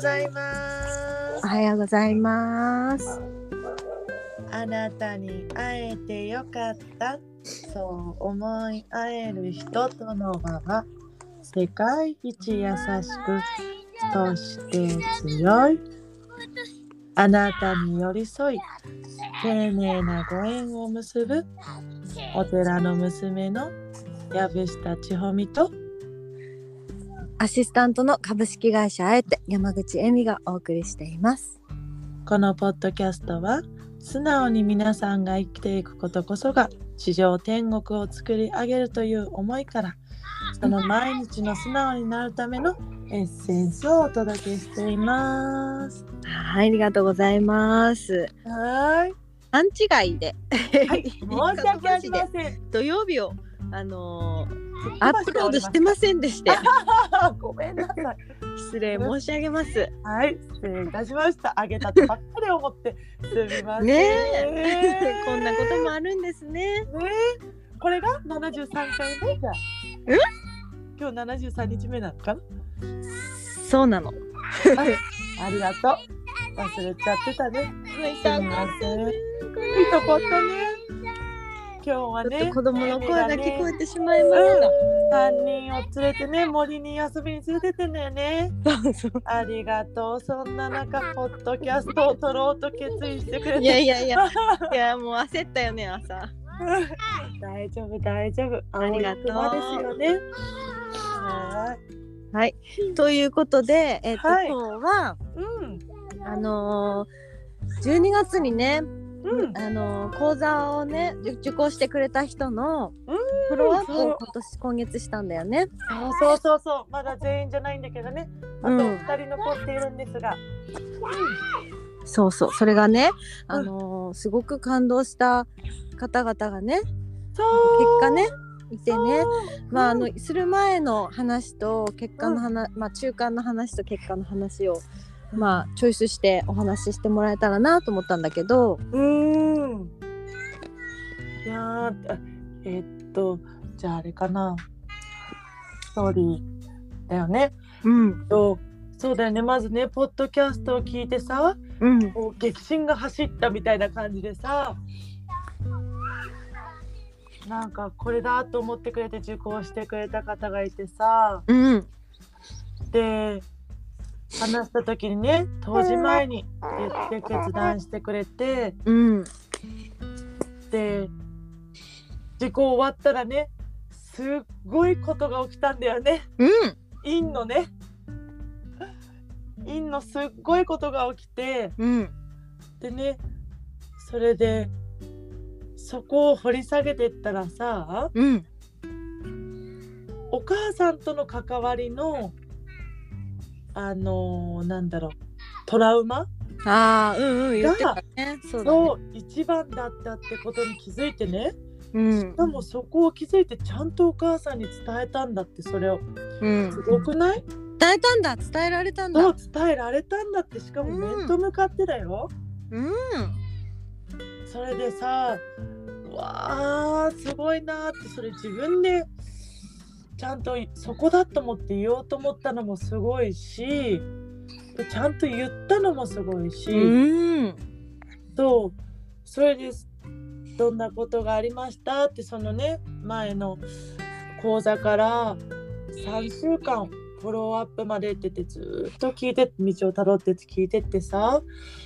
ございますお。はようございます。あなたに会えてよかった。そう思い合える人との輪は世界一優しく、そして強い。あなたに寄り添い、丁寧なご縁を結ぶお寺の娘の藪下千穂美とアシスタントの株式会社あえて山口恵美がお送りしています。このポッドキャストは素直に皆さんが生きていくことこそが地上天国を作り上げるという思いからその毎日の素直になるためのエッセンスをお届けしています。はい、ありがとうございます。はい。勘違いで、はい。申し訳ありません。土曜日をあのーアップロードしてませんでして ごめんなさい。失礼申し上げます。はい。失礼いたしました。あげたとばっかり思ってすみません。ねえ こんなこともあるんですね。ねえこれが73回目じゃ今日73日目なのかな？そうなの。あありがとう。忘れちゃってたね。すみません。いいとこったね。今日はね子供の声が聞こえてしまいま三人を連れてね、森に遊びに連れてってんだよね。ありがとう。そんな中、ポッドキャストを撮ろうと決意してくれて。いやいやいや、いやもう焦ったよね朝。大丈夫、大丈夫。ありがとうですよね。ははい。ということで、えっと、はい今日は。うん。あのー、12月にね、うん。あのー講座をね受受講してくれた人のうんフォローアップを今年今月したんだよね。そうそうそうそう。まだ全員じゃないんだけどね。あとうん二人残っているんですが。そうそうそれがね、うんあのーすごく感動した方々がね。結果ねいてね。まああのうんする前の話と結果の話、まあ中間の話と結果の話をまあチョイスしてお話ししてもらえたらなと思ったんだけど、うーん。いやえーっとじゃああれかな。ストーリーだよね。うんとそうだよね。まずねポッドキャストを聞いてさ、うんこう激震が走ったみたいな感じでさ。なんかこれだと思ってくれて受講してくれた方がいてさうんで話した時にね当時前に言って決断してくれてうん。で受講終わったらねすっごいことが起きたんだよね。うん。陰のね。陰のすっごいことが起きてうん。でねそれでそこを掘り下げてったらさうん。お母さんとの関わりのあのーなんだろう。トラウマ？ああうんうん言ってたね。そうだね。そう一番だったってことに気づいてね。うん。しかもそこを気づいてちゃんとお母さんに伝えたんだってそれを。うん。すごくない？伝えたんだ。伝えられたんだ。そう伝えられたんだって。しかもうん。面と向かってだよ、うん。それでさうわーすごいなーってそれ自分でちゃんとそこだと思って言おうと思ったのもすごいしでちゃんと言ったのもすごいし、うん。とそれでどんなことがありました？ってそのね前の講座から3週間フォローアップまでっててずっと聞いて道をたどってって聞いてってさ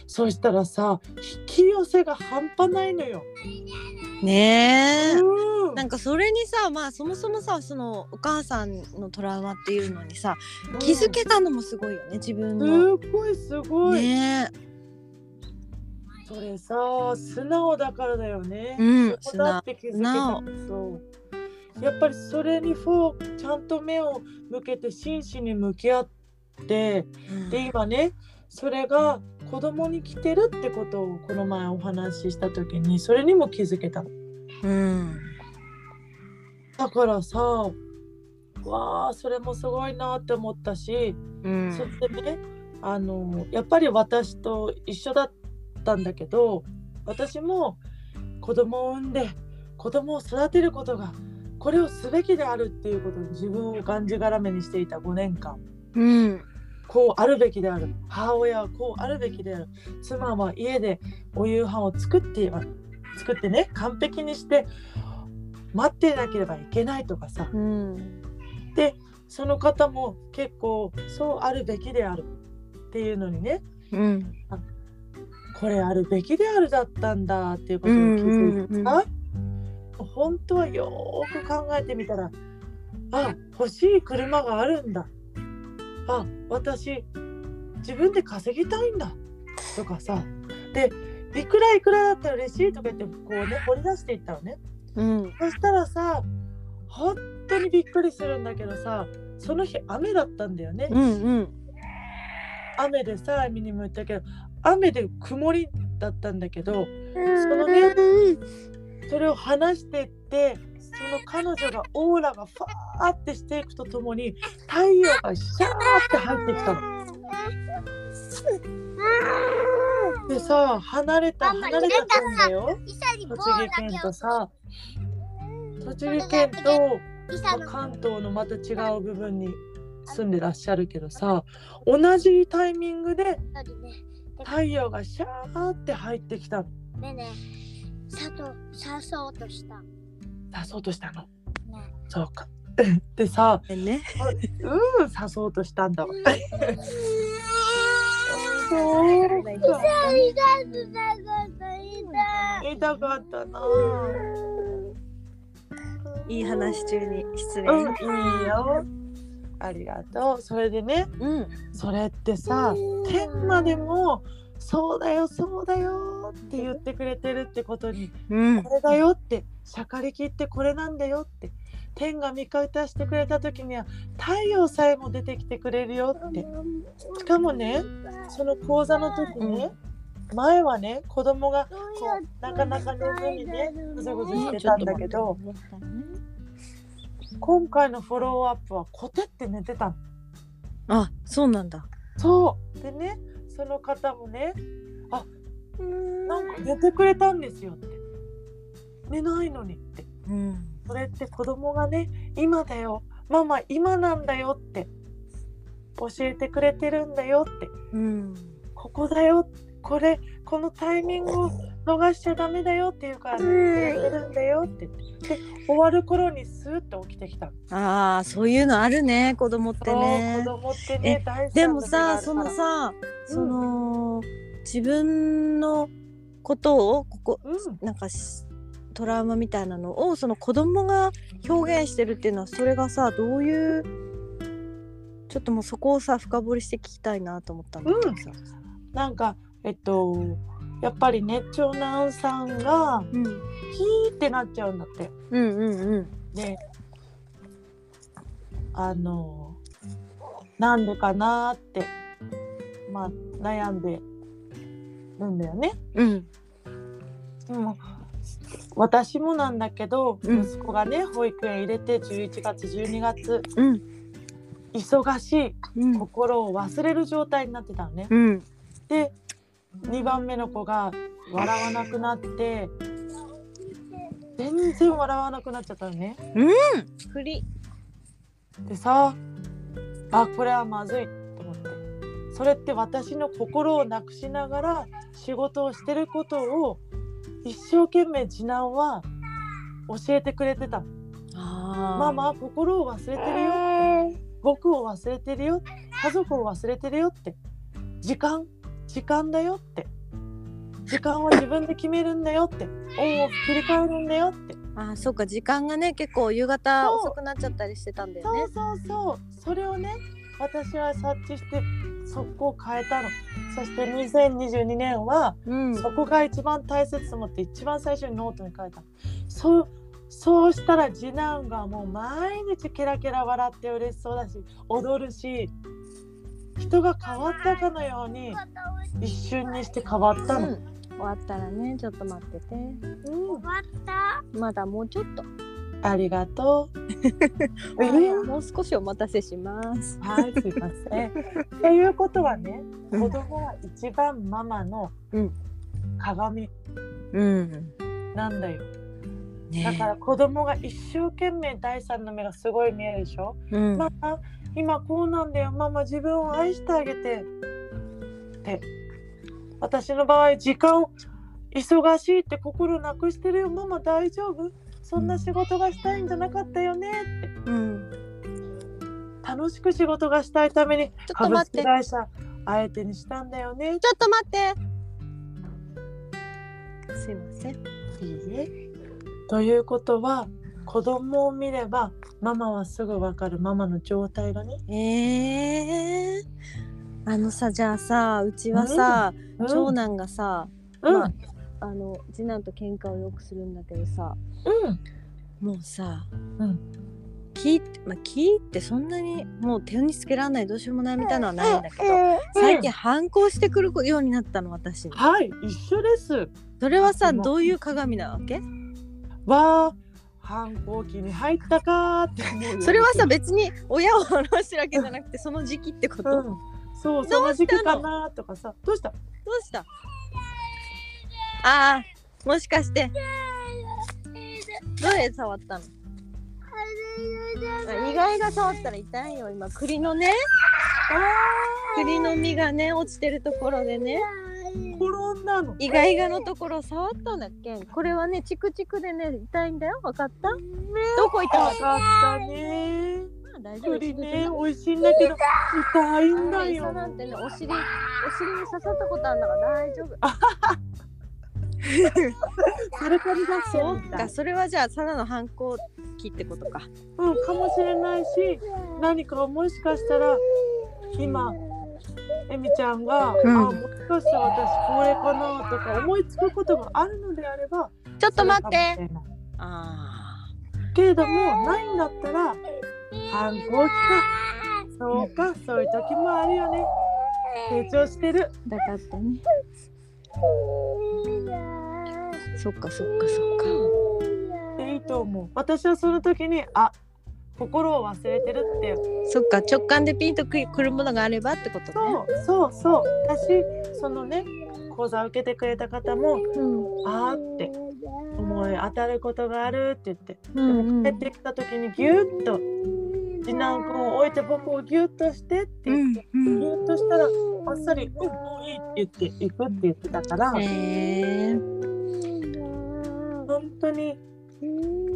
そしたらさ引き寄せが半端ないのよ。ねえ。うん。なんかそれにさまあそもそもさそのお母さんのトラウマっていうのにさ気づけたのもすごいよね自分の。すごいすごい、ねそれさ素直だからだよね。うんそこだって気づけたそうやっぱりそれにフォーちゃんと目を向けて真摯に向き合ってうん。で今ねそれが子供に来てるってことをこの前お話しした時にそれにも気づけたの。うん。だからさわあそれもすごいなって思ったし、うん。そしてねあのやっぱり私と一緒だったんだけど私も子供を産んで子供を育てることがこれをすべきであるっていうことに自分をがんじがらめにしていた5年間。うん。こうあるべきである。母親はこうあるべきである。妻は家でお夕飯を作って作ってね完璧にして待ってなければいけないとかさ。うん。でその方も結構そうあるべきであるっていうのにねうん。これあるべきであるだったんだっていうことに気づいてさ、本当はよーく考えてみたらあ欲しい車があるんだ。あ私自分で稼ぎたいんだ。とかさ。でいくらいくらだったら嬉しいとか言ってこうね掘り出していったのね。うん。そしたらさ本当にびっくりするんだけどさその日雨だったんだよね、うんうん。雨でさエミにも言ったけど雨で曇りだったんだけどそのねそれを話してってその彼女がオーラがファーってしていくとともに太陽がシャーって入ってきたの。でさ離れた離れたんだよ栃木県とさ栃木県とまあ関東のまた違う部分に住んでらっしゃるけどさ同じタイミングで太陽がシャーって入ってきたの。ねえねえ、さと、さそうとした。ね出そうとしたの？えそうか。でさ、ねうん、刺そうとしたんだわ。痛かったな。いい話中に失礼うん、いいよ。ありがとう。それでね、うんそれってさ、天までも。そうだよ、そうだよって言ってくれてるってことに、うん。これだよって、しゃかりきってこれなんだよって。天が味方してくれた時には太陽さえも出てきてくれるよって。しかもねその講座の時ね、前はね子供がこうなかなか寝ずにねぐずぐずしてたんだけど今回のフォローアップはコテって寝てたの。あそうなんだ。そう。でねその方もねあなんか寝てくれたんですよって。寝ないのにって。うん。それって子供がね今だよ。ママ今なんだよって。教えてくれてるんだよって。うん。ここだよ。これこのタイミングを逃しちゃダメだよっていうからねてるんだよって言ってで終わる頃にスーッと起きてきたああそういうのあるね子供ってね。子供ってね大事でもさそのさ、うん。その自分のことをここうん。なんかしトラウマみたいなのをその子供が表現してるっていうのはそれがさどういうちょっともうそこをさ深掘りして聞きたいなと思ったんだけどさ。なんかえっとやっぱりね長男さんがうん、ヒーってなっちゃうんだって。うんうんうん。であのなんでかなーってまあ悩んでるんだよね。うん。でも私もなんだけど、うん。息子がね保育園入れて11月12月うん。忙しいうん。心を忘れる状態になってたのね。うん。で2番目の子が笑わなくなって全然笑わなくなっちゃったのね。振り。でさあこれはまずいと思って。それって私の心をなくしながら仕事をしてることを一生懸命次男は教えてくれてた。の。あママ心を忘れてるよって。僕を忘れてるよ家族を忘れてるよって。時間時間だよって。時間は自分で決めるんだよって。オンオフ切り替えるんだよって。あーそうか時間がね結構夕方遅くなっちゃったりしてたんだよね。そう。そうそう。それをね私は察知して速攻変えたの。そして2022年はうん。そこが一番大切と思って一番最初にノートに書いたの。そうそうしたら次男がもう毎日ケラケラ笑って嬉しそうだし踊るし人が変わったかのように一瞬にして変わったの、うん終わったらねちょっと待っててうん終わった？まだもうちょっとありがとう。うんもう少しお待たせします。はい、すいません。っていうことはね、うん子供は一番ママのうん鏡うん。なんだよ。ねだから子供が一生懸命第三の目がすごい見えるでしょ？うんママ、今こうなんだよ。ママ自分を愛してあげて。って。私の場合時間忙しいって心なくしてるよ。ママ大丈夫？そんな仕事がしたいんじゃなかったよね。って。うん。楽しく仕事がしたいためにちょっと株待って。式会社相手にしたんだよね。ちょっと待って。すいません。いいえ。ということは子供を見ればママはすぐわかるママの状態がね、えー、あのさじゃあさうちはさ、うん。長男がさ、うん。まああの次男と喧嘩をよくするんだけどさうん。もうさうん。気ってまあ気ってそんなにもう手につけられないどうしようもないみたいのはないんだけど最近反抗してくるようになったの私。にはい一緒です。それはさどういう鏡なわけ？わあ反抗期に入ったかーって思うよそれはさ別に親を表してるわけじゃなくてその時期ってこと、どううん。そうその時期かなとかさ。どうした？した？あーもしかして。どれ触ったの？あ意外が触ったら痛いよ。今栗のね。栗の実がね落ちてるところでね。転んだの？意外がのところ触ったんだっけ？これはねチクチクでね痛いんだよ。わかった？どこ痛かったね。た大丈夫栗ね美味しいんだけど痛いんだ磯よなんてねお尻お尻に刺さったことあるんだから大丈夫。それからだそうかそれはじゃあただの反抗期ってことか。うんかもしれないし何かもしかしたら今えみちゃんが、うん。あもしかしたら私これかなとか思いつくことがあるのであればちょっと待って。あけれどもないんだったら反抗期か。そうかそういう時もあるよね。成長してる。ーだからってね。そっかそっかそっか。でいいと思う。私はその時にあ心を忘れてるって。そっか直感でピンとくくるものがあればってことね。そうそうそう。だしそのね講座を受けてくれた方もうん。あーって思い当たることがあるって言ってうんうん。帰ってきた時にギュッと次男君を置いて僕をギュッとしてって言って、うん。ギュッとしたらあっさり「うんもういい」って言って行くって言ってたから、本当に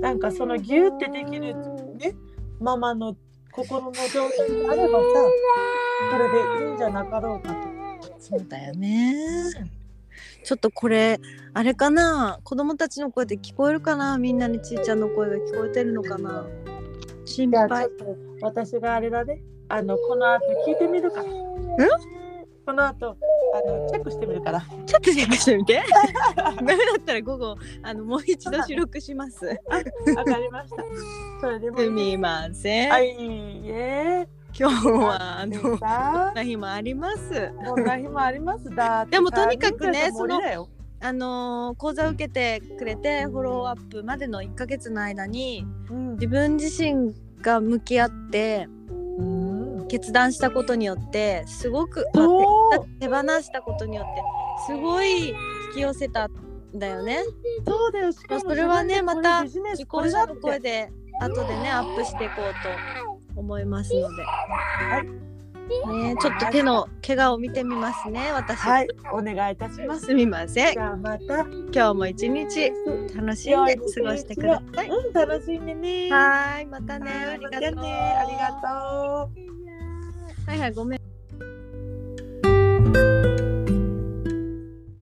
なんかそのギュッてできるねママの心の状態があればさそれでいいんじゃなかろうかと。そうだよね。ちょっとこれあれかな？子供たちの声で聞こえるかな？みんなにちいちゃんの声が聞こえてるのかな？心配。私があれだね。あのこの後聞いてみるか。ら。この後あのチェックしてみるから。ちょっとチェックしてみて。ダメだったら午後あのもう一度収録します。わかりました。それでもす。みません、あいいえ。今日はあでのさこんな日もあります。こんな日もあります。だ でもとにかくねさ忍者と森だよ。あのー講座を受けてくれてフォローアップまでの1ヶ月の間にうん。自分自身が向き合ってうん決断したことによってすごく手放したことによってすごい引き寄せたんだよね。そうだよ。しかもそれはねまた自己者の声で後でねアップしていこうと思いますので。ね、ちょっと手の怪我を見てみますね私、はい。お願いいたします。すみません。じゃあまた。今日も一日楽しんで過ごしてください。うん楽しんでね。はーいまたね。ありがとう。ありがとうはいはいごめん。